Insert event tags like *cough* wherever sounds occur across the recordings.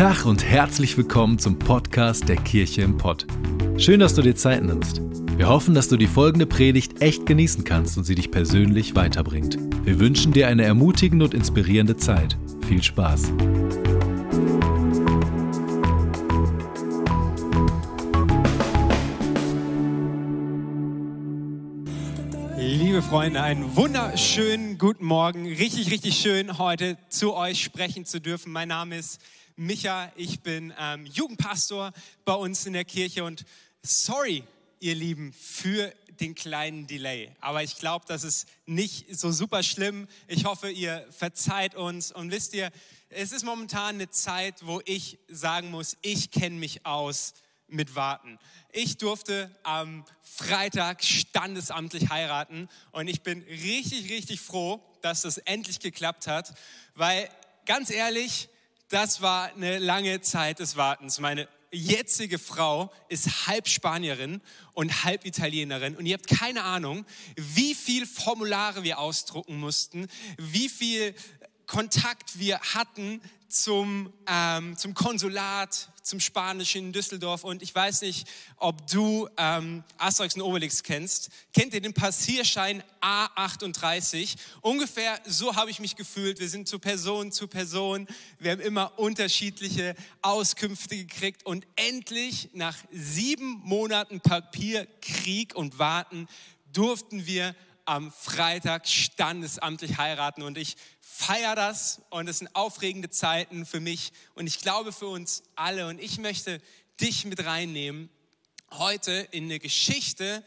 Tag und herzlich willkommen zum Podcast der Kirche im Pott. Schön, dass du dir Zeit nimmst. Wir hoffen, dass du die folgende Predigt echt genießen kannst und sie dich persönlich weiterbringt. Wir wünschen dir eine ermutigende und inspirierende Zeit. Viel Spaß. Liebe Freunde, einen wunderschönen guten Morgen. Richtig, richtig schön, heute zu euch sprechen zu dürfen. Mein Name ist Micha, ich bin ähm, Jugendpastor bei uns in der Kirche und sorry, ihr Lieben, für den kleinen Delay. Aber ich glaube, das ist nicht so super schlimm. Ich hoffe, ihr verzeiht uns. Und wisst ihr, es ist momentan eine Zeit, wo ich sagen muss, ich kenne mich aus mit Warten. Ich durfte am Freitag standesamtlich heiraten und ich bin richtig, richtig froh, dass das endlich geklappt hat, weil ganz ehrlich, das war eine lange Zeit des Wartens. Meine jetzige Frau ist halb Spanierin und halb Italienerin und ihr habt keine Ahnung, wie viel Formulare wir ausdrucken mussten, wie viel Kontakt wir hatten zum, ähm, zum Konsulat, zum Spanischen in Düsseldorf. Und ich weiß nicht, ob du ähm, Asterix und Obelix kennst. Kennt ihr den Passierschein A38? Ungefähr so habe ich mich gefühlt. Wir sind zu Person zu Person. Wir haben immer unterschiedliche Auskünfte gekriegt. Und endlich, nach sieben Monaten Papierkrieg und Warten, durften wir am Freitag standesamtlich heiraten. Und ich feiere das und es sind aufregende Zeiten für mich und ich glaube für uns alle. Und ich möchte dich mit reinnehmen heute in eine Geschichte,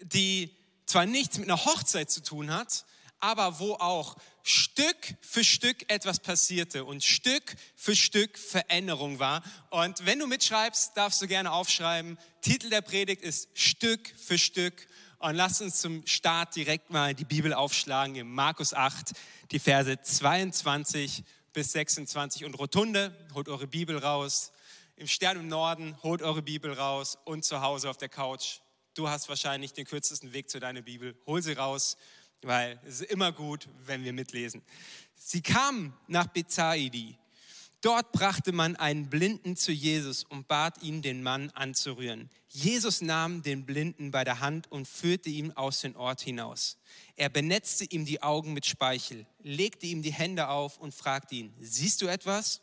die zwar nichts mit einer Hochzeit zu tun hat, aber wo auch Stück für Stück etwas passierte und Stück für Stück Veränderung war. Und wenn du mitschreibst, darfst du gerne aufschreiben. Titel der Predigt ist Stück für Stück. Und lass uns zum Start direkt mal die Bibel aufschlagen im Markus 8, die Verse 22 bis 26. Und Rotunde, holt eure Bibel raus. Im Stern im Norden, holt eure Bibel raus. Und zu Hause auf der Couch, du hast wahrscheinlich den kürzesten Weg zu deiner Bibel. Hol sie raus, weil es ist immer gut, wenn wir mitlesen. Sie kamen nach Bethsaidi Dort brachte man einen Blinden zu Jesus und bat ihn, den Mann anzurühren. Jesus nahm den Blinden bei der Hand und führte ihn aus dem Ort hinaus. Er benetzte ihm die Augen mit Speichel, legte ihm die Hände auf und fragte ihn, siehst du etwas?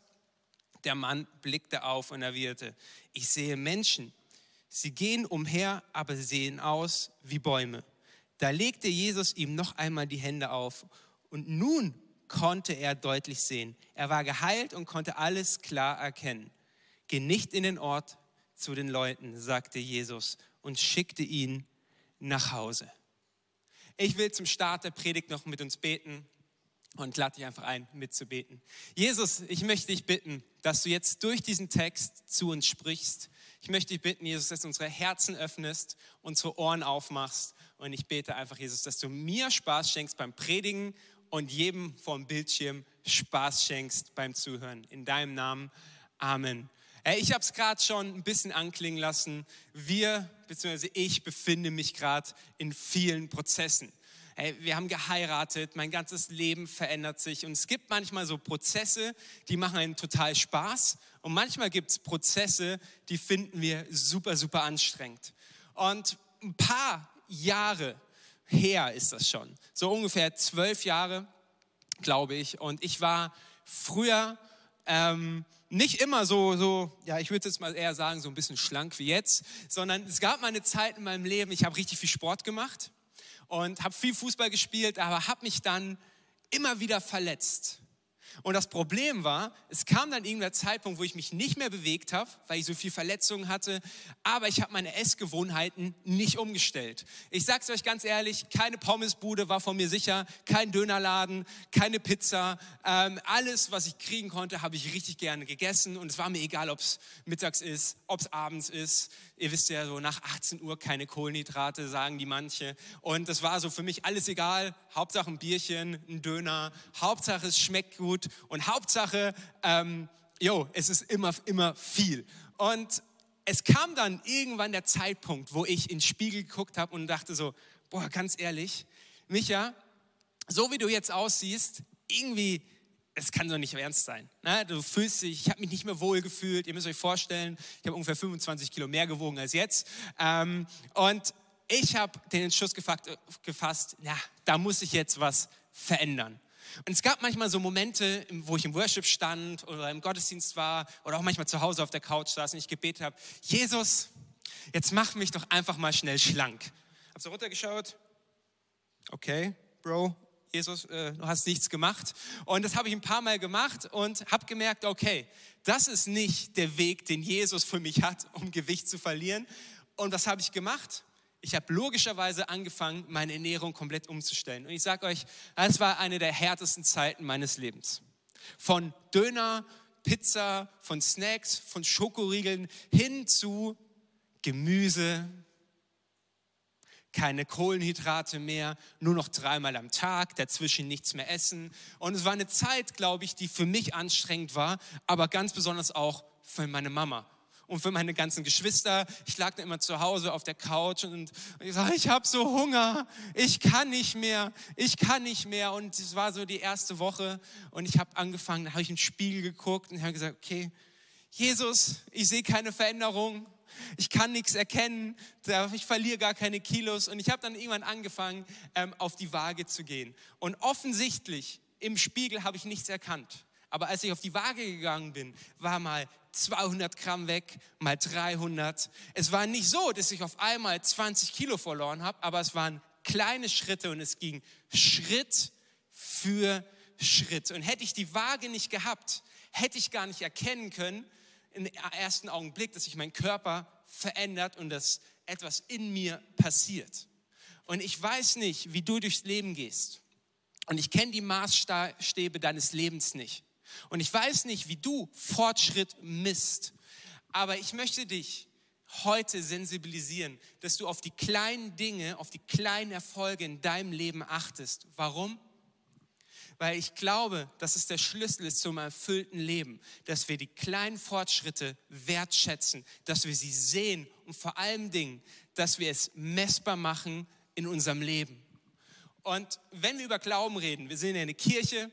Der Mann blickte auf und erwiderte, ich sehe Menschen. Sie gehen umher, aber sehen aus wie Bäume. Da legte Jesus ihm noch einmal die Hände auf und nun konnte er deutlich sehen. Er war geheilt und konnte alles klar erkennen. Geh nicht in den Ort zu den Leuten, sagte Jesus und schickte ihn nach Hause. Ich will zum Start der Predigt noch mit uns beten und lade dich einfach ein, mitzubeten. Jesus, ich möchte dich bitten, dass du jetzt durch diesen Text zu uns sprichst. Ich möchte dich bitten, Jesus, dass du unsere Herzen öffnest, unsere Ohren aufmachst. Und ich bete einfach, Jesus, dass du mir Spaß schenkst beim Predigen und jedem vom Bildschirm Spaß schenkst beim Zuhören. In deinem Namen. Amen. Ich habe es gerade schon ein bisschen anklingen lassen. Wir, beziehungsweise ich, befinde mich gerade in vielen Prozessen. Wir haben geheiratet, mein ganzes Leben verändert sich und es gibt manchmal so Prozesse, die machen einen total Spaß und manchmal gibt es Prozesse, die finden wir super, super anstrengend. Und ein paar Jahre her ist das schon. So ungefähr zwölf Jahre, glaube ich. Und ich war früher ähm, nicht immer so, so, ja, ich würde jetzt mal eher sagen, so ein bisschen schlank wie jetzt, sondern es gab mal eine Zeit in meinem Leben, ich habe richtig viel Sport gemacht und habe viel Fußball gespielt, aber habe mich dann immer wieder verletzt. Und das Problem war, es kam dann irgendein Zeitpunkt, wo ich mich nicht mehr bewegt habe, weil ich so viel Verletzungen hatte, aber ich habe meine Essgewohnheiten nicht umgestellt. Ich sage es euch ganz ehrlich, keine Pommesbude war von mir sicher, kein Dönerladen, keine Pizza. Ähm, alles, was ich kriegen konnte, habe ich richtig gerne gegessen und es war mir egal, ob es mittags ist, ob es abends ist. Ihr wisst ja so, nach 18 Uhr keine Kohlenhydrate, sagen die manche. Und das war so für mich alles egal. Hauptsache ein Bierchen, ein Döner. Hauptsache es schmeckt gut. Und Hauptsache, ähm, jo, es ist immer, immer viel. Und es kam dann irgendwann der Zeitpunkt, wo ich in den Spiegel geguckt habe und dachte so, boah, ganz ehrlich, Micha, so wie du jetzt aussiehst, irgendwie es kann doch nicht ernst sein. Ne? Du fühlst dich, ich habe mich nicht mehr wohl gefühlt. Ihr müsst euch vorstellen, ich habe ungefähr 25 Kilo mehr gewogen als jetzt. Ähm, und ich habe den Entschluss gefasst, ja, da muss ich jetzt was verändern. Und es gab manchmal so Momente, wo ich im Worship stand oder im Gottesdienst war oder auch manchmal zu Hause auf der Couch saß und ich gebetet habe, Jesus, jetzt mach mich doch einfach mal schnell schlank. Hab so runtergeschaut, okay, Bro, Jesus, äh, du hast nichts gemacht. Und das habe ich ein paar Mal gemacht und habe gemerkt, okay, das ist nicht der Weg, den Jesus für mich hat, um Gewicht zu verlieren. Und was habe ich gemacht? Ich habe logischerweise angefangen, meine Ernährung komplett umzustellen. Und ich sage euch, das war eine der härtesten Zeiten meines Lebens. Von Döner, Pizza, von Snacks, von Schokoriegeln hin zu Gemüse, keine Kohlenhydrate mehr, nur noch dreimal am Tag, dazwischen nichts mehr essen. Und es war eine Zeit, glaube ich, die für mich anstrengend war, aber ganz besonders auch für meine Mama und für meine ganzen Geschwister. Ich lag da immer zu Hause auf der Couch und ich sage, ich habe so Hunger, ich kann nicht mehr, ich kann nicht mehr. Und es war so die erste Woche und ich habe angefangen, da habe ich in den Spiegel geguckt und habe gesagt, okay, Jesus, ich sehe keine Veränderung, ich kann nichts erkennen, ich verliere gar keine Kilos. Und ich habe dann irgendwann angefangen, ähm, auf die Waage zu gehen. Und offensichtlich im Spiegel habe ich nichts erkannt. Aber als ich auf die Waage gegangen bin, war mal 200 Gramm weg, mal 300. Es war nicht so, dass ich auf einmal 20 Kilo verloren habe, aber es waren kleine Schritte und es ging Schritt für Schritt. Und hätte ich die Waage nicht gehabt, hätte ich gar nicht erkennen können, im ersten Augenblick, dass sich mein Körper verändert und dass etwas in mir passiert. Und ich weiß nicht, wie du durchs Leben gehst. Und ich kenne die Maßstäbe deines Lebens nicht. Und ich weiß nicht, wie du Fortschritt misst. Aber ich möchte dich heute sensibilisieren, dass du auf die kleinen Dinge, auf die kleinen Erfolge in deinem Leben achtest. Warum? weil ich glaube, dass es der Schlüssel ist zum erfüllten Leben, dass wir die kleinen Fortschritte wertschätzen, dass wir sie sehen und vor allen Dingen, dass wir es messbar machen in unserem Leben. Und wenn wir über Glauben reden, wir sind in der Kirche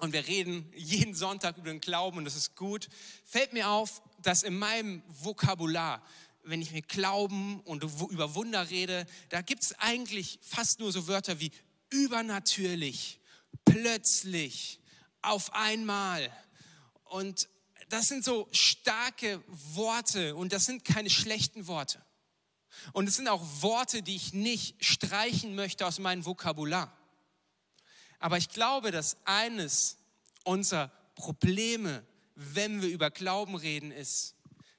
und wir reden jeden Sonntag über den Glauben und das ist gut, fällt mir auf, dass in meinem Vokabular wenn ich mir Glauben und über Wunder rede, da gibt es eigentlich fast nur so Wörter wie übernatürlich, plötzlich, auf einmal. Und das sind so starke Worte und das sind keine schlechten Worte. Und es sind auch Worte, die ich nicht streichen möchte aus meinem Vokabular. Aber ich glaube, dass eines unserer Probleme, wenn wir über Glauben reden, ist,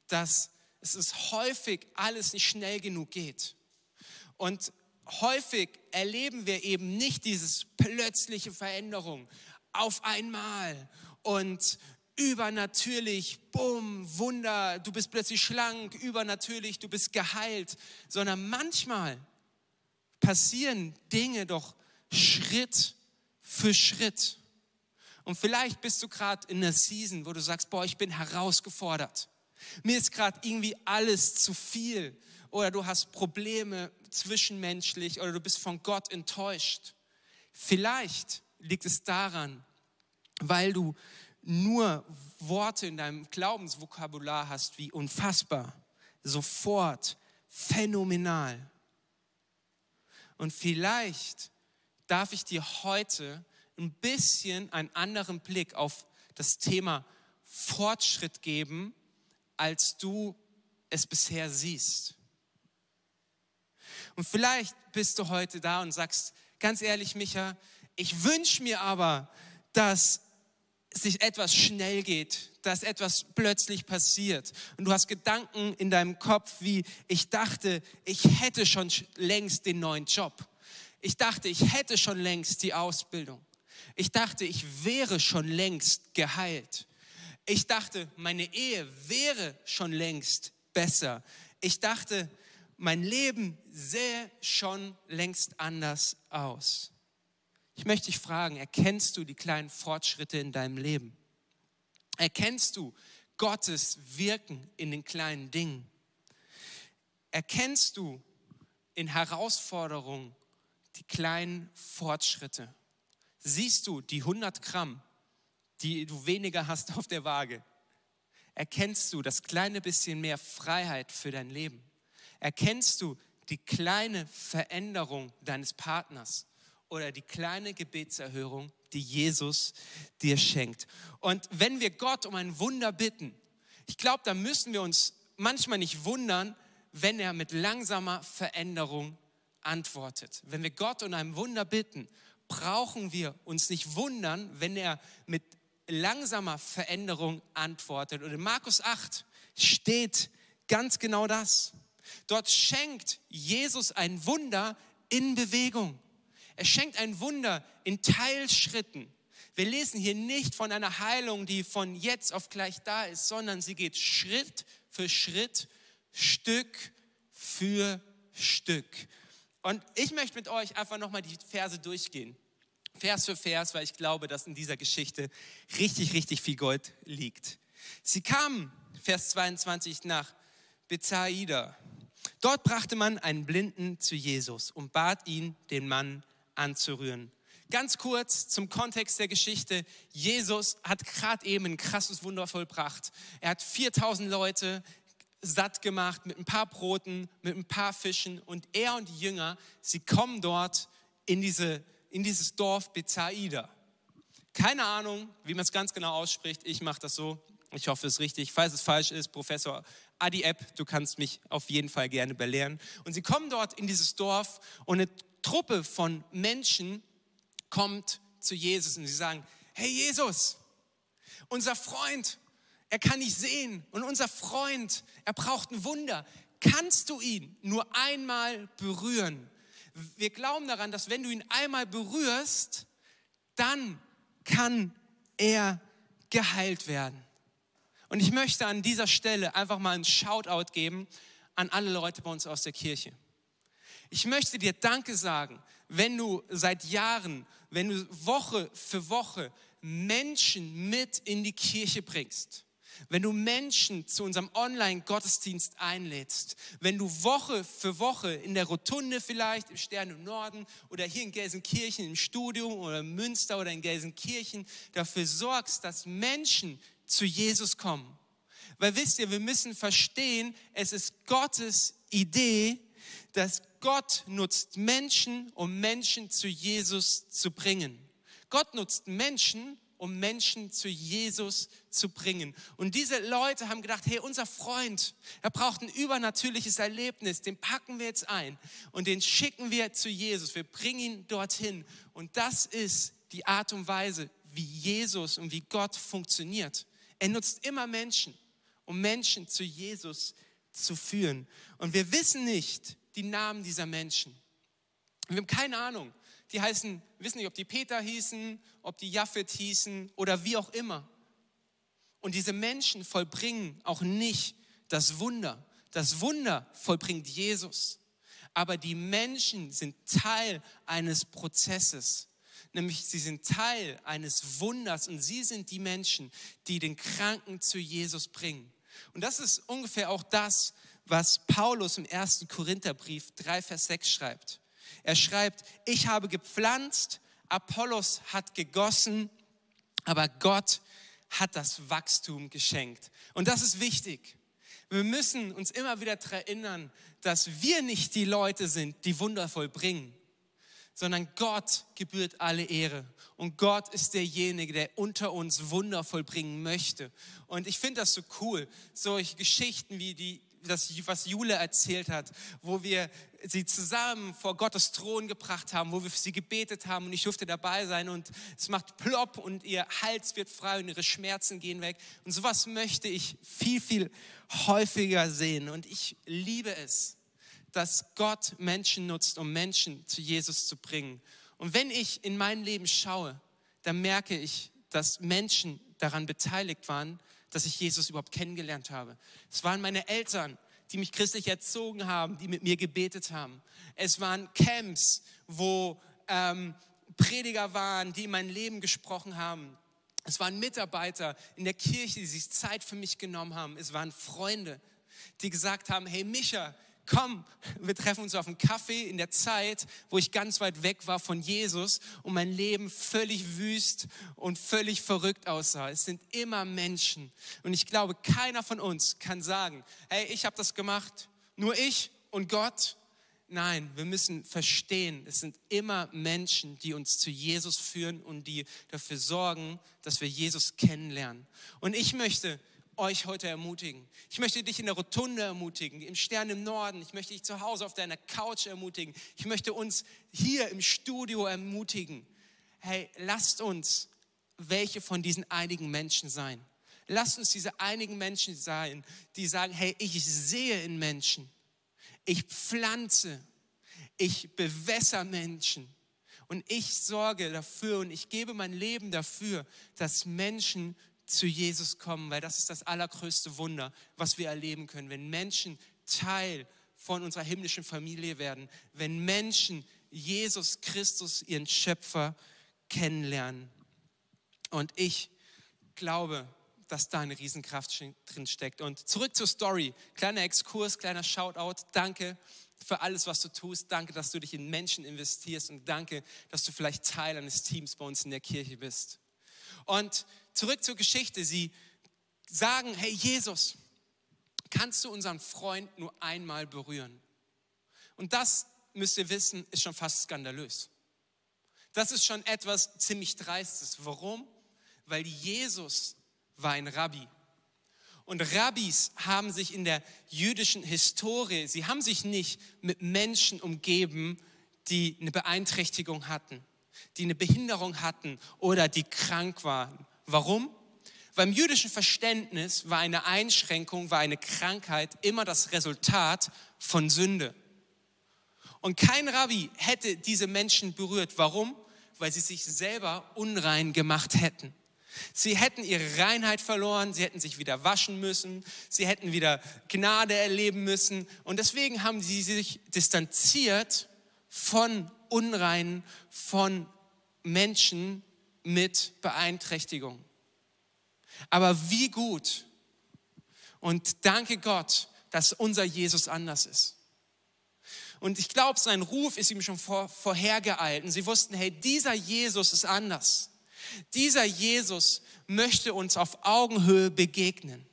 dass es ist häufig alles nicht schnell genug geht. Und häufig erleben wir eben nicht dieses plötzliche Veränderung auf einmal und übernatürlich, bumm, Wunder, du bist plötzlich schlank, übernatürlich, du bist geheilt, sondern manchmal passieren Dinge doch Schritt für Schritt. Und vielleicht bist du gerade in einer Season, wo du sagst, boah, ich bin herausgefordert. Mir ist gerade irgendwie alles zu viel. Oder du hast Probleme zwischenmenschlich oder du bist von Gott enttäuscht. Vielleicht liegt es daran, weil du nur Worte in deinem Glaubensvokabular hast wie unfassbar, sofort, phänomenal. Und vielleicht darf ich dir heute ein bisschen einen anderen Blick auf das Thema Fortschritt geben, als du es bisher siehst. Und vielleicht bist du heute da und sagst, ganz ehrlich, Micha, ich wünsche mir aber, dass sich etwas schnell geht, dass etwas plötzlich passiert. Und du hast Gedanken in deinem Kopf wie, ich dachte, ich hätte schon längst den neuen Job. Ich dachte, ich hätte schon längst die Ausbildung. Ich dachte, ich wäre schon längst geheilt. Ich dachte, meine Ehe wäre schon längst besser. Ich dachte, mein Leben sähe schon längst anders aus. Ich möchte dich fragen, erkennst du die kleinen Fortschritte in deinem Leben? Erkennst du Gottes Wirken in den kleinen Dingen? Erkennst du in Herausforderungen die kleinen Fortschritte? Siehst du die 100 Gramm die du weniger hast auf der Waage? Erkennst du das kleine bisschen mehr Freiheit für dein Leben? Erkennst du die kleine Veränderung deines Partners oder die kleine Gebetserhörung, die Jesus dir schenkt? Und wenn wir Gott um ein Wunder bitten, ich glaube, da müssen wir uns manchmal nicht wundern, wenn er mit langsamer Veränderung antwortet. Wenn wir Gott um ein Wunder bitten, brauchen wir uns nicht wundern, wenn er mit langsamer Veränderung antwortet. Und in Markus 8 steht ganz genau das. Dort schenkt Jesus ein Wunder in Bewegung. Er schenkt ein Wunder in Teilschritten. Wir lesen hier nicht von einer Heilung, die von jetzt auf gleich da ist, sondern sie geht Schritt für Schritt, Stück für Stück. Und ich möchte mit euch einfach nochmal die Verse durchgehen. Vers für Vers, weil ich glaube, dass in dieser Geschichte richtig, richtig viel Gold liegt. Sie kamen, Vers 22, nach Bethsaida. Dort brachte man einen Blinden zu Jesus und bat ihn, den Mann anzurühren. Ganz kurz zum Kontext der Geschichte. Jesus hat gerade eben ein krasses Wunder vollbracht. Er hat 4000 Leute satt gemacht mit ein paar Broten, mit ein paar Fischen und er und die Jünger, sie kommen dort in, diese, in dieses Dorf Bethsaida. Keine Ahnung, wie man es ganz genau ausspricht. Ich mache das so. Ich hoffe, es ist richtig. Falls es falsch ist, Professor Adi Epp, du kannst mich auf jeden Fall gerne belehren. Und sie kommen dort in dieses Dorf und eine Truppe von Menschen kommt zu Jesus und sie sagen, hey Jesus, unser Freund, er kann nicht sehen und unser Freund, er braucht ein Wunder. Kannst du ihn nur einmal berühren? Wir glauben daran, dass wenn du ihn einmal berührst, dann kann er geheilt werden. Und ich möchte an dieser Stelle einfach mal einen Shoutout geben an alle Leute bei uns aus der Kirche. Ich möchte dir Danke sagen, wenn du seit Jahren, wenn du Woche für Woche Menschen mit in die Kirche bringst wenn du Menschen zu unserem Online-Gottesdienst einlädst, wenn du Woche für Woche in der Rotunde vielleicht, im Stern im Norden oder hier in Gelsenkirchen im Studium oder in Münster oder in Gelsenkirchen dafür sorgst, dass Menschen zu Jesus kommen. Weil wisst ihr, wir müssen verstehen, es ist Gottes Idee, dass Gott nutzt Menschen, um Menschen zu Jesus zu bringen. Gott nutzt Menschen, um Menschen zu Jesus zu bringen. Und diese Leute haben gedacht, hey, unser Freund, er braucht ein übernatürliches Erlebnis, den packen wir jetzt ein und den schicken wir zu Jesus. Wir bringen ihn dorthin. Und das ist die Art und Weise, wie Jesus und wie Gott funktioniert. Er nutzt immer Menschen, um Menschen zu Jesus zu führen. Und wir wissen nicht die Namen dieser Menschen. Wir haben keine Ahnung die heißen, wissen nicht, ob die Peter hießen, ob die Japheth hießen oder wie auch immer. Und diese Menschen vollbringen auch nicht das Wunder. Das Wunder vollbringt Jesus. Aber die Menschen sind Teil eines Prozesses. Nämlich sie sind Teil eines Wunders und sie sind die Menschen, die den Kranken zu Jesus bringen. Und das ist ungefähr auch das, was Paulus im ersten Korintherbrief 3, Vers 6 schreibt. Er schreibt, ich habe gepflanzt, Apollos hat gegossen, aber Gott hat das Wachstum geschenkt. Und das ist wichtig. Wir müssen uns immer wieder daran erinnern, dass wir nicht die Leute sind, die wundervoll bringen, sondern Gott gebührt alle Ehre. Und Gott ist derjenige, der unter uns wundervoll bringen möchte. Und ich finde das so cool, solche Geschichten wie die, das, was Jule erzählt hat, wo wir sie zusammen vor Gottes Thron gebracht haben, wo wir für sie gebetet haben und ich durfte dabei sein und es macht plopp und ihr Hals wird frei und ihre Schmerzen gehen weg. Und sowas möchte ich viel, viel häufiger sehen und ich liebe es, dass Gott Menschen nutzt, um Menschen zu Jesus zu bringen. Und wenn ich in mein Leben schaue, dann merke ich, dass Menschen daran beteiligt waren, dass ich Jesus überhaupt kennengelernt habe. Es waren meine Eltern, die mich christlich erzogen haben, die mit mir gebetet haben. Es waren Camps, wo ähm, Prediger waren, die in mein Leben gesprochen haben. Es waren Mitarbeiter in der Kirche, die sich Zeit für mich genommen haben. Es waren Freunde, die gesagt haben, hey Micha, komm, wir treffen uns auf einen Kaffee in der Zeit, wo ich ganz weit weg war von Jesus und mein Leben völlig wüst und völlig verrückt aussah. Es sind immer Menschen. Und ich glaube, keiner von uns kann sagen, hey, ich habe das gemacht, nur ich und Gott. Nein, wir müssen verstehen, es sind immer Menschen, die uns zu Jesus führen und die dafür sorgen, dass wir Jesus kennenlernen. Und ich möchte euch heute ermutigen. Ich möchte dich in der Rotunde ermutigen, im Stern im Norden. Ich möchte dich zu Hause auf deiner Couch ermutigen. Ich möchte uns hier im Studio ermutigen. Hey, lasst uns welche von diesen einigen Menschen sein. Lasst uns diese einigen Menschen sein, die sagen, hey, ich sehe in Menschen. Ich pflanze. Ich bewässer Menschen. Und ich sorge dafür und ich gebe mein Leben dafür, dass Menschen zu Jesus kommen, weil das ist das allergrößte Wunder, was wir erleben können, wenn Menschen Teil von unserer himmlischen Familie werden, wenn Menschen Jesus Christus, ihren Schöpfer, kennenlernen. Und ich glaube, dass da eine Riesenkraft drin steckt. Und zurück zur Story. Kleiner Exkurs, kleiner Shoutout. Danke für alles, was du tust. Danke, dass du dich in Menschen investierst und danke, dass du vielleicht Teil eines Teams bei uns in der Kirche bist. Und zurück zur Geschichte. Sie sagen, hey Jesus, kannst du unseren Freund nur einmal berühren? Und das, müsst ihr wissen, ist schon fast skandalös. Das ist schon etwas ziemlich Dreistes. Warum? Weil Jesus war ein Rabbi. Und Rabbis haben sich in der jüdischen Historie, sie haben sich nicht mit Menschen umgeben, die eine Beeinträchtigung hatten, die eine Behinderung hatten oder die krank waren. Warum? Weil im jüdischen Verständnis war eine Einschränkung, war eine Krankheit immer das Resultat von Sünde. Und kein Rabbi hätte diese Menschen berührt. Warum? Weil sie sich selber unrein gemacht hätten. Sie hätten ihre Reinheit verloren, sie hätten sich wieder waschen müssen, sie hätten wieder Gnade erleben müssen. Und deswegen haben sie sich distanziert von Unreinen, von Menschen, mit Beeinträchtigung. Aber wie gut und danke Gott, dass unser Jesus anders ist. Und ich glaube, sein Ruf ist ihm schon vor, vorhergeeilt. Und sie wussten, hey, dieser Jesus ist anders. Dieser Jesus möchte uns auf Augenhöhe begegnen.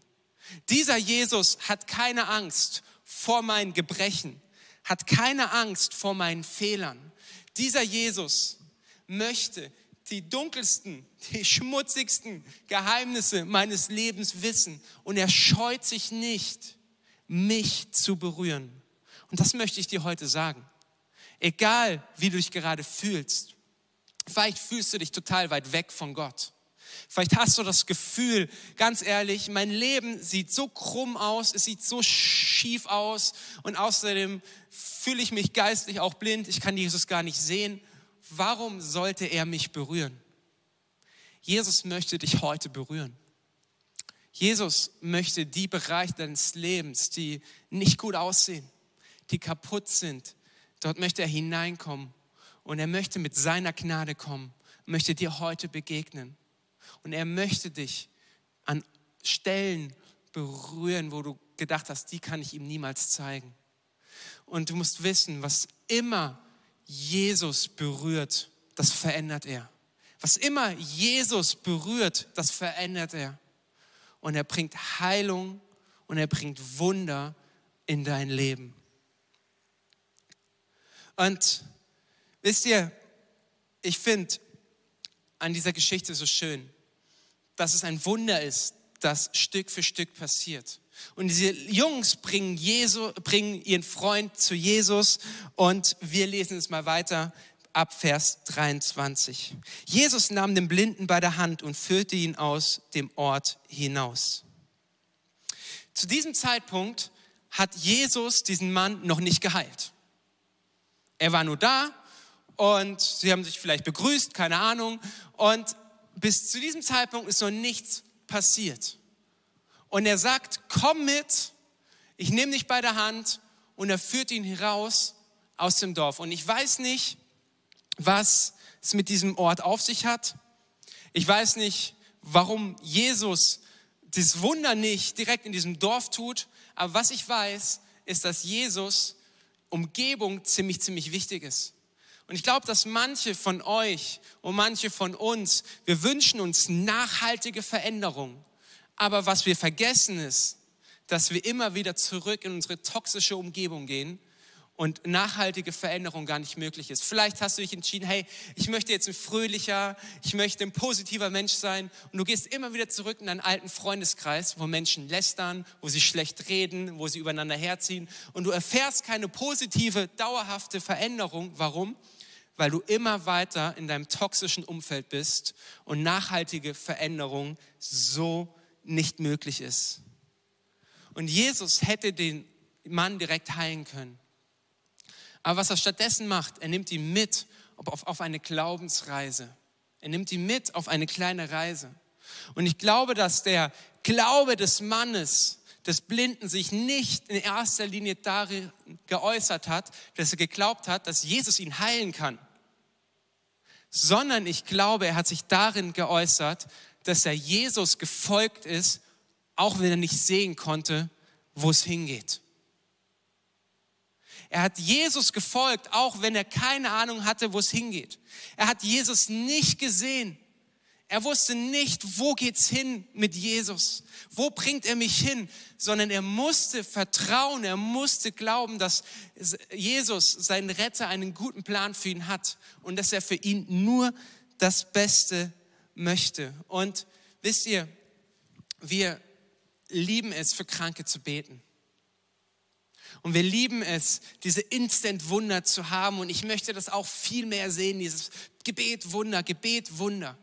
Dieser Jesus hat keine Angst vor meinen Gebrechen, hat keine Angst vor meinen Fehlern. Dieser Jesus möchte die dunkelsten, die schmutzigsten Geheimnisse meines Lebens wissen und er scheut sich nicht, mich zu berühren. Und das möchte ich dir heute sagen. Egal, wie du dich gerade fühlst, vielleicht fühlst du dich total weit weg von Gott. Vielleicht hast du das Gefühl, ganz ehrlich, mein Leben sieht so krumm aus, es sieht so schief aus und außerdem fühle ich mich geistlich auch blind, ich kann Jesus gar nicht sehen warum sollte er mich berühren? Jesus möchte dich heute berühren. Jesus möchte die Bereiche deines Lebens, die nicht gut aussehen, die kaputt sind, dort möchte er hineinkommen und er möchte mit seiner Gnade kommen, möchte dir heute begegnen. Und er möchte dich an Stellen berühren, wo du gedacht hast, die kann ich ihm niemals zeigen. Und du musst wissen, was immer Jesus berührt, das verändert er. Was immer Jesus berührt, das verändert er. Und er bringt Heilung und er bringt Wunder in dein Leben. Und wisst ihr, ich finde an dieser Geschichte so schön, dass es ein Wunder ist, das Stück für Stück passiert. Und diese Jungs bringen, Jesu, bringen ihren Freund zu Jesus und wir lesen es mal weiter ab Vers 23. Jesus nahm den Blinden bei der Hand und führte ihn aus dem Ort hinaus. Zu diesem Zeitpunkt hat Jesus diesen Mann noch nicht geheilt. Er war nur da und sie haben sich vielleicht begrüßt, keine Ahnung. Und bis zu diesem Zeitpunkt ist noch nichts passiert. Und er sagt, komm mit, ich nehme dich bei der Hand und er führt ihn heraus aus dem Dorf. Und ich weiß nicht, was es mit diesem Ort auf sich hat. Ich weiß nicht, warum Jesus das Wunder nicht direkt in diesem Dorf tut. Aber was ich weiß, ist, dass Jesus Umgebung ziemlich, ziemlich wichtig ist. Und ich glaube, dass manche von euch und manche von uns, wir wünschen uns nachhaltige Veränderung. Aber was wir vergessen ist, dass wir immer wieder zurück in unsere toxische Umgebung gehen und nachhaltige Veränderung gar nicht möglich ist. Vielleicht hast du dich entschieden, hey, ich möchte jetzt ein fröhlicher, ich möchte ein positiver Mensch sein und du gehst immer wieder zurück in deinen alten Freundeskreis, wo Menschen lästern, wo sie schlecht reden, wo sie übereinander herziehen und du erfährst keine positive, dauerhafte Veränderung. Warum? Weil du immer weiter in deinem toxischen Umfeld bist und nachhaltige Veränderung so nicht möglich ist. Und Jesus hätte den Mann direkt heilen können. Aber was er stattdessen macht, er nimmt ihn mit auf eine Glaubensreise. Er nimmt ihn mit auf eine kleine Reise. Und ich glaube, dass der Glaube des Mannes, des Blinden, sich nicht in erster Linie darin geäußert hat, dass er geglaubt hat, dass Jesus ihn heilen kann, sondern ich glaube, er hat sich darin geäußert, dass er Jesus gefolgt ist, auch wenn er nicht sehen konnte, wo es hingeht. Er hat Jesus gefolgt, auch wenn er keine Ahnung hatte, wo es hingeht. Er hat Jesus nicht gesehen. Er wusste nicht, wo geht's hin mit Jesus? Wo bringt er mich hin? Sondern er musste vertrauen, er musste glauben, dass Jesus, sein Retter, einen guten Plan für ihn hat und dass er für ihn nur das Beste möchte. Und wisst ihr, wir lieben es, für Kranke zu beten. Und wir lieben es, diese Instant-Wunder zu haben. Und ich möchte das auch viel mehr sehen, dieses Gebet, Wunder, Gebet, Wunder.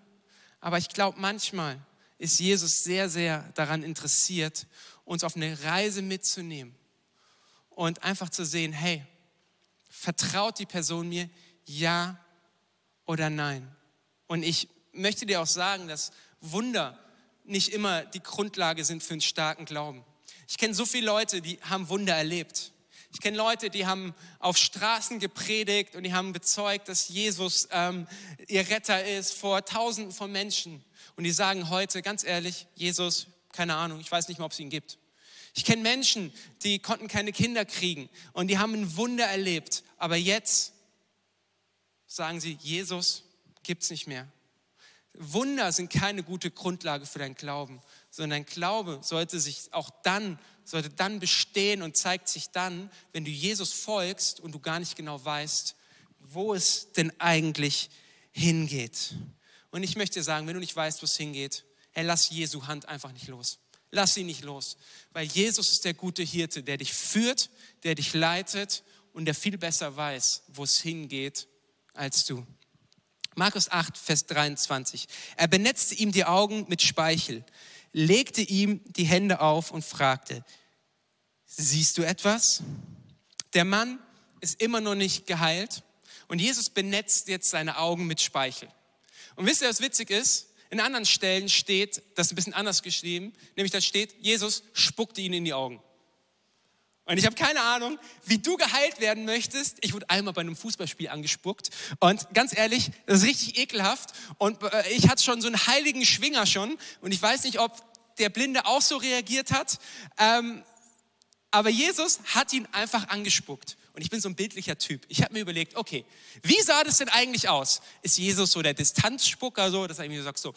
Aber ich glaube, manchmal ist Jesus sehr, sehr daran interessiert, uns auf eine Reise mitzunehmen und einfach zu sehen, hey, vertraut die Person mir, ja oder nein? Und ich möchte dir auch sagen, dass Wunder nicht immer die Grundlage sind für einen starken Glauben. Ich kenne so viele Leute, die haben Wunder erlebt. Ich kenne Leute, die haben auf Straßen gepredigt und die haben bezeugt, dass Jesus ähm, ihr Retter ist vor Tausenden von Menschen. Und die sagen heute, ganz ehrlich, Jesus, keine Ahnung, ich weiß nicht mal, ob es ihn gibt. Ich kenne Menschen, die konnten keine Kinder kriegen und die haben ein Wunder erlebt. Aber jetzt sagen sie, Jesus gibt es nicht mehr. Wunder sind keine gute Grundlage für deinen Glauben, sondern dein Glaube sollte sich auch dann, sollte dann bestehen und zeigt sich dann, wenn du Jesus folgst und du gar nicht genau weißt, wo es denn eigentlich hingeht. Und ich möchte dir sagen, wenn du nicht weißt, wo es hingeht, hey, lass Jesu Hand einfach nicht los. Lass sie nicht los, weil Jesus ist der gute Hirte, der dich führt, der dich leitet und der viel besser weiß, wo es hingeht als du. Markus 8, Vers 23. Er benetzte ihm die Augen mit Speichel, legte ihm die Hände auf und fragte, siehst du etwas? Der Mann ist immer noch nicht geheilt und Jesus benetzt jetzt seine Augen mit Speichel. Und wisst ihr, was witzig ist? In anderen Stellen steht, das ist ein bisschen anders geschrieben, nämlich da steht, Jesus spuckte ihn in die Augen. Und ich habe keine Ahnung, wie du geheilt werden möchtest. Ich wurde einmal bei einem Fußballspiel angespuckt. Und ganz ehrlich, das ist richtig ekelhaft. Und äh, ich hatte schon so einen heiligen Schwinger schon. Und ich weiß nicht, ob der Blinde auch so reagiert hat. Ähm, aber Jesus hat ihn einfach angespuckt. Und ich bin so ein bildlicher Typ. Ich habe mir überlegt, okay, wie sah das denn eigentlich aus? Ist Jesus so der Distanzspucker, so, dass er irgendwie sagt so,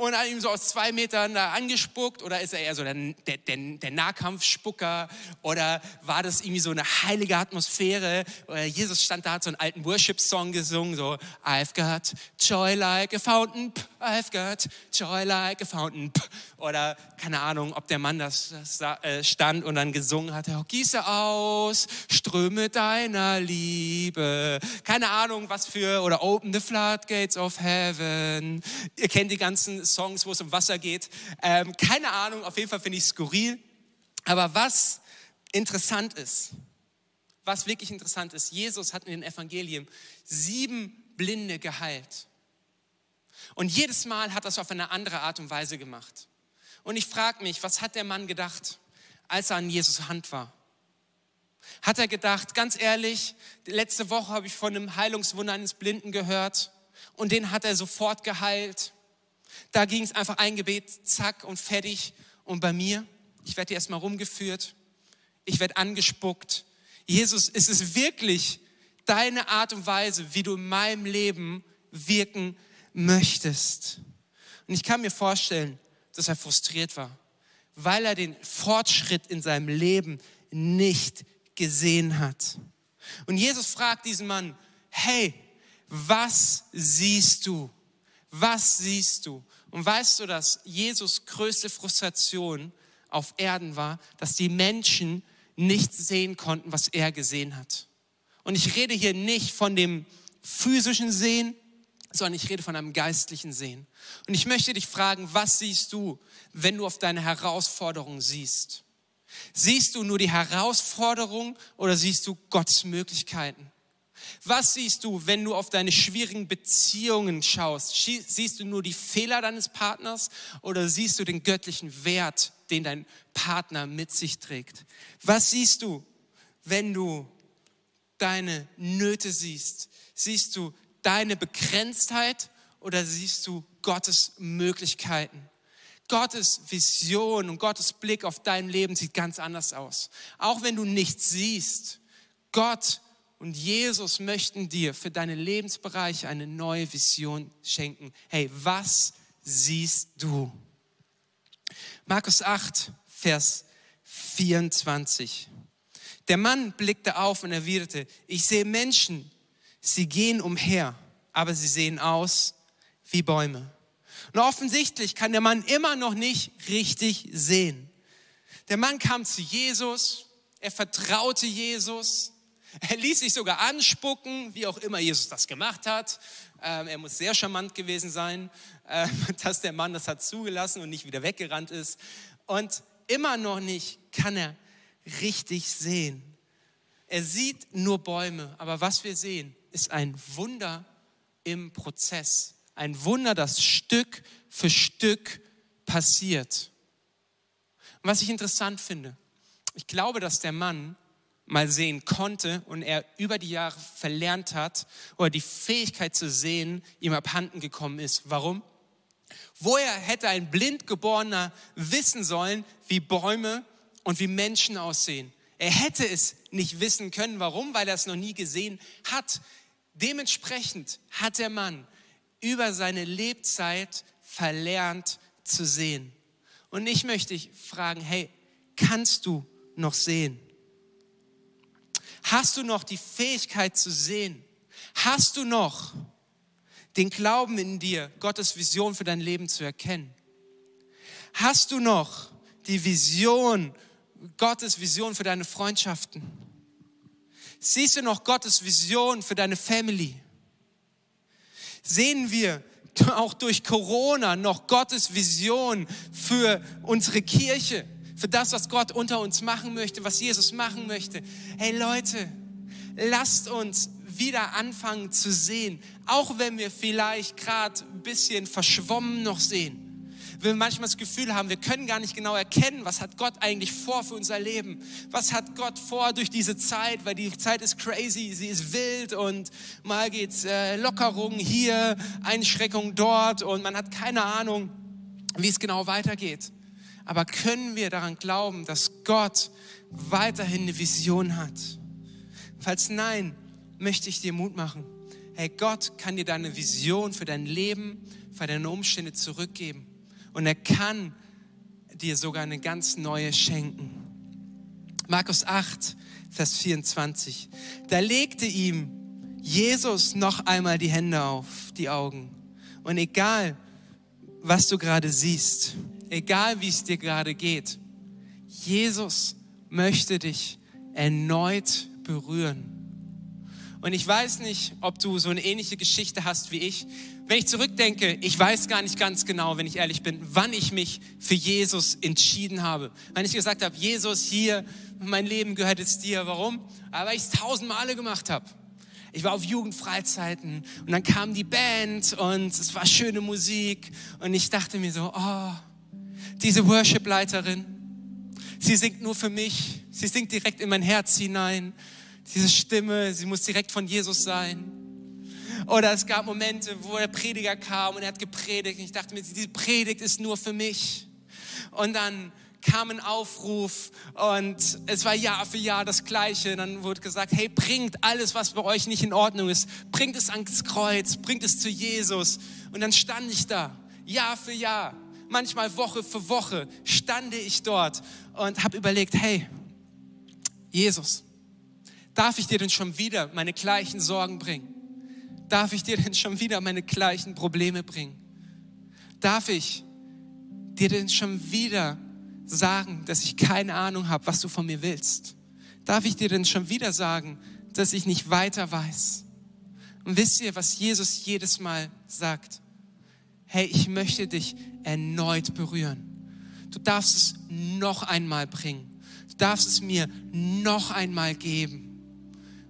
und hat ihm so aus zwei Metern da angespuckt? Oder ist er eher so der, der, der, der Nahkampfspucker? Oder war das irgendwie so eine heilige Atmosphäre? Oder Jesus stand da, hat so einen alten Worship-Song gesungen, so I've got joy like a fountain, I've got joy like a fountain. Oder keine Ahnung, ob der Mann das, das äh, stand und dann gesungen hat, oh, gieße aus, Ströme deiner Liebe. Keine Ahnung, was für, oder Open the Floodgates of Heaven. Ihr kennt die ganzen Songs, wo es um Wasser geht. Ähm, keine Ahnung, auf jeden Fall finde ich es skurril. Aber was interessant ist, was wirklich interessant ist, Jesus hat in den Evangelien sieben Blinde geheilt. Und jedes Mal hat er es auf eine andere Art und Weise gemacht. Und ich frage mich, was hat der Mann gedacht, als er an Jesus Hand war? Hat er gedacht, ganz ehrlich, letzte Woche habe ich von einem Heilungswunder eines Blinden gehört und den hat er sofort geheilt. Da ging es einfach ein Gebet, zack und fertig. Und bei mir, ich werde erstmal rumgeführt. ich werde angespuckt. Jesus, ist es wirklich deine Art und Weise, wie du in meinem Leben wirken möchtest? Und ich kann mir vorstellen, dass er frustriert war, weil er den Fortschritt in seinem Leben nicht gesehen hat. Und Jesus fragt diesen Mann, hey, was siehst du? Was siehst du? Und weißt du, dass Jesus größte Frustration auf Erden war, dass die Menschen nicht sehen konnten, was er gesehen hat. Und ich rede hier nicht von dem physischen Sehen, sondern ich rede von einem geistlichen Sehen. Und ich möchte dich fragen, was siehst du, wenn du auf deine Herausforderung siehst? Siehst du nur die Herausforderung oder siehst du Gottes Möglichkeiten? Was siehst du, wenn du auf deine schwierigen Beziehungen schaust? Siehst du nur die Fehler deines Partners oder siehst du den göttlichen Wert, den dein Partner mit sich trägt? Was siehst du, wenn du deine Nöte siehst? Siehst du deine Begrenztheit oder siehst du Gottes Möglichkeiten? Gottes Vision und Gottes Blick auf dein Leben sieht ganz anders aus. Auch wenn du nichts siehst, Gott und Jesus möchten dir für deine Lebensbereiche eine neue Vision schenken. Hey, was siehst du? Markus 8, Vers 24. Der Mann blickte auf und erwiderte, ich sehe Menschen, sie gehen umher, aber sie sehen aus wie Bäume. Und offensichtlich kann der Mann immer noch nicht richtig sehen. Der Mann kam zu Jesus, er vertraute Jesus, er ließ sich sogar anspucken, wie auch immer Jesus das gemacht hat. Ähm, er muss sehr charmant gewesen sein, äh, *laughs* dass der Mann das hat zugelassen und nicht wieder weggerannt ist. Und immer noch nicht kann er richtig sehen. Er sieht nur Bäume, aber was wir sehen, ist ein Wunder im Prozess. Ein Wunder, das Stück für Stück passiert. Und was ich interessant finde, ich glaube, dass der Mann mal sehen konnte und er über die Jahre verlernt hat oder die Fähigkeit zu sehen ihm abhanden gekommen ist. Warum? Woher hätte ein Blindgeborener wissen sollen, wie Bäume und wie Menschen aussehen? Er hätte es nicht wissen können. Warum? Weil er es noch nie gesehen hat. Dementsprechend hat der Mann über seine Lebzeit verlernt zu sehen. Und ich möchte dich fragen, hey, kannst du noch sehen? Hast du noch die Fähigkeit zu sehen? Hast du noch den Glauben in dir, Gottes Vision für dein Leben zu erkennen? Hast du noch die Vision, Gottes Vision für deine Freundschaften? Siehst du noch Gottes Vision für deine Family? Sehen wir auch durch Corona noch Gottes Vision für unsere Kirche? Für das, was Gott unter uns machen möchte, was Jesus machen möchte. Hey Leute, lasst uns wieder anfangen zu sehen, auch wenn wir vielleicht gerade ein bisschen verschwommen noch sehen. Wir manchmal das Gefühl haben, wir können gar nicht genau erkennen, was hat Gott eigentlich vor für unser Leben? Was hat Gott vor durch diese Zeit? Weil die Zeit ist crazy, sie ist wild und mal geht's äh, Lockerung hier, Einschränkung dort und man hat keine Ahnung, wie es genau weitergeht. Aber können wir daran glauben, dass Gott weiterhin eine Vision hat? Falls nein, möchte ich dir Mut machen. Hey, Gott kann dir deine Vision für dein Leben, für deine Umstände zurückgeben. Und er kann dir sogar eine ganz neue schenken. Markus 8, Vers 24. Da legte ihm Jesus noch einmal die Hände auf die Augen. Und egal, was du gerade siehst, egal wie es dir gerade geht, Jesus möchte dich erneut berühren. Und ich weiß nicht, ob du so eine ähnliche Geschichte hast wie ich. Wenn ich zurückdenke, ich weiß gar nicht ganz genau, wenn ich ehrlich bin, wann ich mich für Jesus entschieden habe. Wann ich gesagt habe, Jesus, hier, mein Leben gehört jetzt dir. Warum? weil ich es tausend Male gemacht habe. Ich war auf Jugendfreizeiten und dann kam die Band und es war schöne Musik und ich dachte mir so, oh, diese Worship-Leiterin, sie singt nur für mich, sie singt direkt in mein Herz hinein. Diese Stimme, sie muss direkt von Jesus sein. Oder es gab Momente, wo der Prediger kam und er hat gepredigt und ich dachte mir, diese Predigt ist nur für mich. Und dann kam ein Aufruf und es war Jahr für Jahr das Gleiche. Dann wurde gesagt, hey, bringt alles, was bei euch nicht in Ordnung ist, bringt es ans Kreuz, bringt es zu Jesus. Und dann stand ich da, Jahr für Jahr, manchmal Woche für Woche, stande ich dort und habe überlegt, hey, Jesus, darf ich dir denn schon wieder meine gleichen Sorgen bringen? Darf ich dir denn schon wieder meine gleichen Probleme bringen? Darf ich dir denn schon wieder sagen, dass ich keine Ahnung habe, was du von mir willst? Darf ich dir denn schon wieder sagen, dass ich nicht weiter weiß? Und wisst ihr, was Jesus jedes Mal sagt? Hey, ich möchte dich erneut berühren. Du darfst es noch einmal bringen. Du darfst es mir noch einmal geben.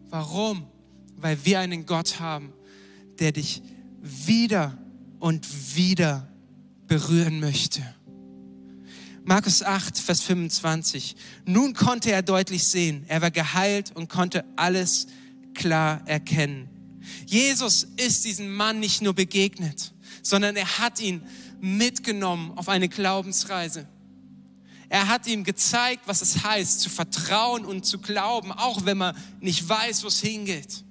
Warum? Weil wir einen Gott haben, der dich wieder und wieder berühren möchte. Markus 8, Vers 25. Nun konnte er deutlich sehen, er war geheilt und konnte alles klar erkennen. Jesus ist diesem Mann nicht nur begegnet, sondern er hat ihn mitgenommen auf eine Glaubensreise. Er hat ihm gezeigt, was es heißt, zu vertrauen und zu glauben, auch wenn man nicht weiß, wo es hingeht.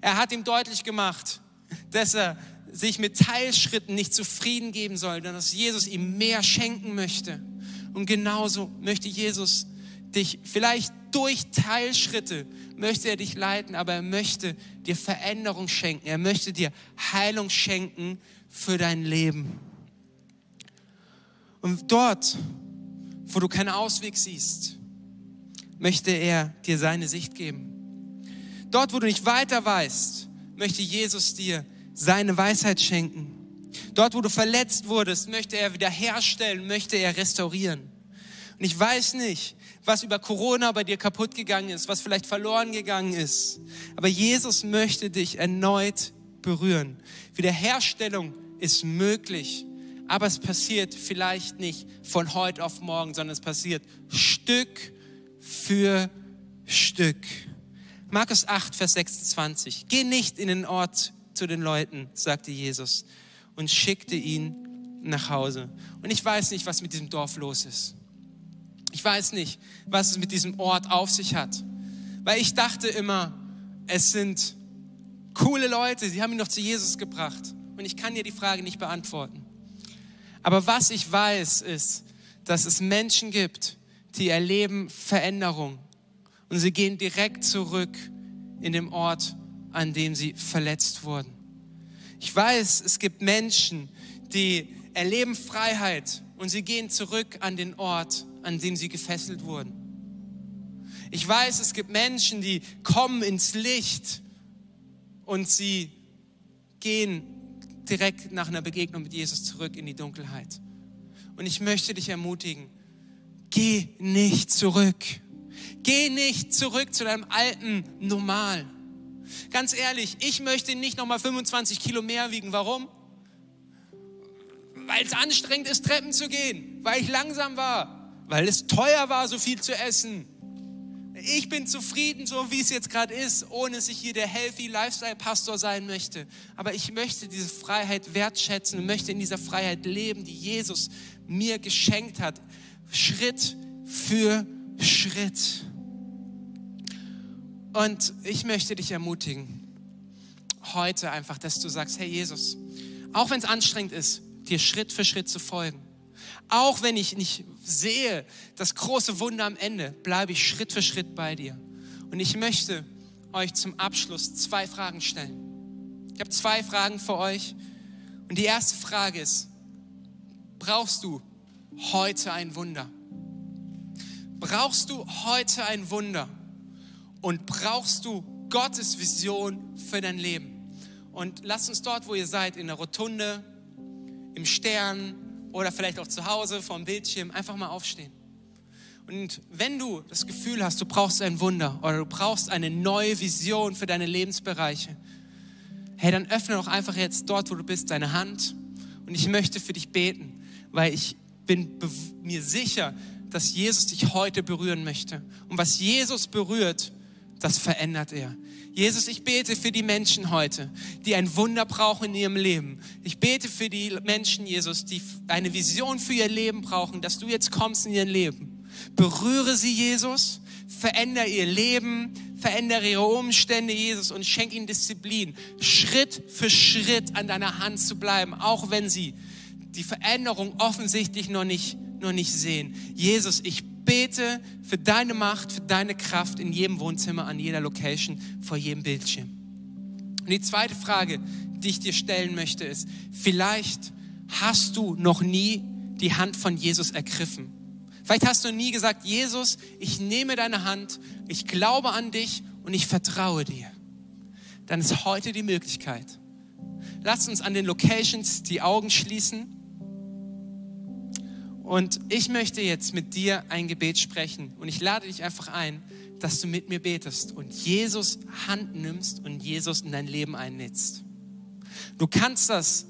Er hat ihm deutlich gemacht, dass er sich mit Teilschritten nicht zufrieden geben soll, sondern dass Jesus ihm mehr schenken möchte. Und genauso möchte Jesus dich vielleicht durch Teilschritte möchte er dich leiten, aber er möchte dir Veränderung schenken. Er möchte dir Heilung schenken für dein Leben. Und dort, wo du keinen Ausweg siehst, möchte er dir seine Sicht geben. Dort, wo du nicht weiter weißt, möchte Jesus dir seine Weisheit schenken. Dort, wo du verletzt wurdest, möchte er wiederherstellen, möchte er restaurieren. Und ich weiß nicht, was über Corona bei dir kaputt gegangen ist, was vielleicht verloren gegangen ist. Aber Jesus möchte dich erneut berühren. Wiederherstellung ist möglich, aber es passiert vielleicht nicht von heute auf morgen, sondern es passiert Stück für Stück. Markus 8, Vers 26. Geh nicht in den Ort zu den Leuten, sagte Jesus und schickte ihn nach Hause. Und ich weiß nicht, was mit diesem Dorf los ist. Ich weiß nicht, was es mit diesem Ort auf sich hat. Weil ich dachte immer, es sind coole Leute, sie haben ihn noch zu Jesus gebracht. Und ich kann dir die Frage nicht beantworten. Aber was ich weiß, ist, dass es Menschen gibt, die erleben Veränderung. Und sie gehen direkt zurück in den Ort, an dem sie verletzt wurden. Ich weiß, es gibt Menschen, die erleben Freiheit und sie gehen zurück an den Ort, an dem sie gefesselt wurden. Ich weiß, es gibt Menschen, die kommen ins Licht und sie gehen direkt nach einer Begegnung mit Jesus zurück in die Dunkelheit. Und ich möchte dich ermutigen, geh nicht zurück. Geh nicht zurück zu deinem alten Normal. Ganz ehrlich, ich möchte nicht nochmal 25 Kilo mehr wiegen. Warum? Weil es anstrengend ist, Treppen zu gehen, weil ich langsam war, weil es teuer war, so viel zu essen. Ich bin zufrieden, so wie es jetzt gerade ist, ohne dass ich hier der Healthy Lifestyle Pastor sein möchte. Aber ich möchte diese Freiheit wertschätzen und möchte in dieser Freiheit leben, die Jesus mir geschenkt hat. Schritt für Schritt. Und ich möchte dich ermutigen, heute einfach, dass du sagst, hey Jesus, auch wenn es anstrengend ist, dir Schritt für Schritt zu folgen. Auch wenn ich nicht sehe das große Wunder am Ende, bleibe ich Schritt für Schritt bei dir. Und ich möchte euch zum Abschluss zwei Fragen stellen. Ich habe zwei Fragen für euch. Und die erste Frage ist, brauchst du heute ein Wunder? Brauchst du heute ein Wunder? Und brauchst du Gottes Vision für dein Leben? Und lasst uns dort, wo ihr seid, in der Rotunde, im Stern oder vielleicht auch zu Hause vor dem Bildschirm, einfach mal aufstehen. Und wenn du das Gefühl hast, du brauchst ein Wunder oder du brauchst eine neue Vision für deine Lebensbereiche, hey, dann öffne doch einfach jetzt dort, wo du bist, deine Hand. Und ich möchte für dich beten, weil ich bin mir sicher, dass Jesus dich heute berühren möchte. Und was Jesus berührt, das verändert er. Jesus, ich bete für die Menschen heute, die ein Wunder brauchen in ihrem Leben. Ich bete für die Menschen, Jesus, die eine Vision für ihr Leben brauchen, dass du jetzt kommst in ihr Leben. Berühre sie, Jesus, verändere ihr Leben, verändere ihre Umstände, Jesus, und schenk ihnen Disziplin, Schritt für Schritt an deiner Hand zu bleiben, auch wenn sie die Veränderung offensichtlich noch nicht, noch nicht sehen. Jesus, ich bete für deine Macht, für deine Kraft in jedem Wohnzimmer, an jeder Location, vor jedem Bildschirm. Und die zweite Frage, die ich dir stellen möchte, ist, vielleicht hast du noch nie die Hand von Jesus ergriffen. Vielleicht hast du nie gesagt, Jesus, ich nehme deine Hand, ich glaube an dich und ich vertraue dir. Dann ist heute die Möglichkeit. Lass uns an den Locations die Augen schließen. Und ich möchte jetzt mit dir ein Gebet sprechen und ich lade dich einfach ein, dass du mit mir betest und Jesus Hand nimmst und Jesus in dein Leben einnetzt. Du kannst das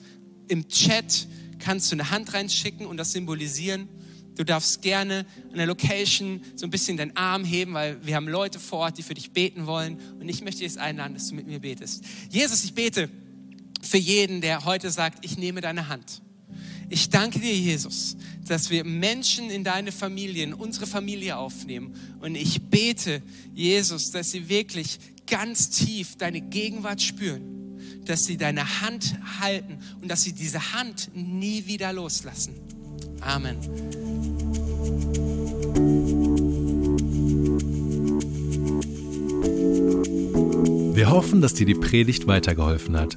im Chat, kannst du eine Hand reinschicken und das symbolisieren. Du darfst gerne an der Location so ein bisschen deinen Arm heben, weil wir haben Leute vor Ort, die für dich beten wollen. Und ich möchte jetzt einladen, dass du mit mir betest. Jesus, ich bete für jeden, der heute sagt, ich nehme deine Hand. Ich danke dir, Jesus, dass wir Menschen in deine Familie, in unsere Familie aufnehmen. Und ich bete, Jesus, dass sie wirklich ganz tief deine Gegenwart spüren, dass sie deine Hand halten und dass sie diese Hand nie wieder loslassen. Amen. Wir hoffen, dass dir die Predigt weitergeholfen hat.